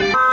you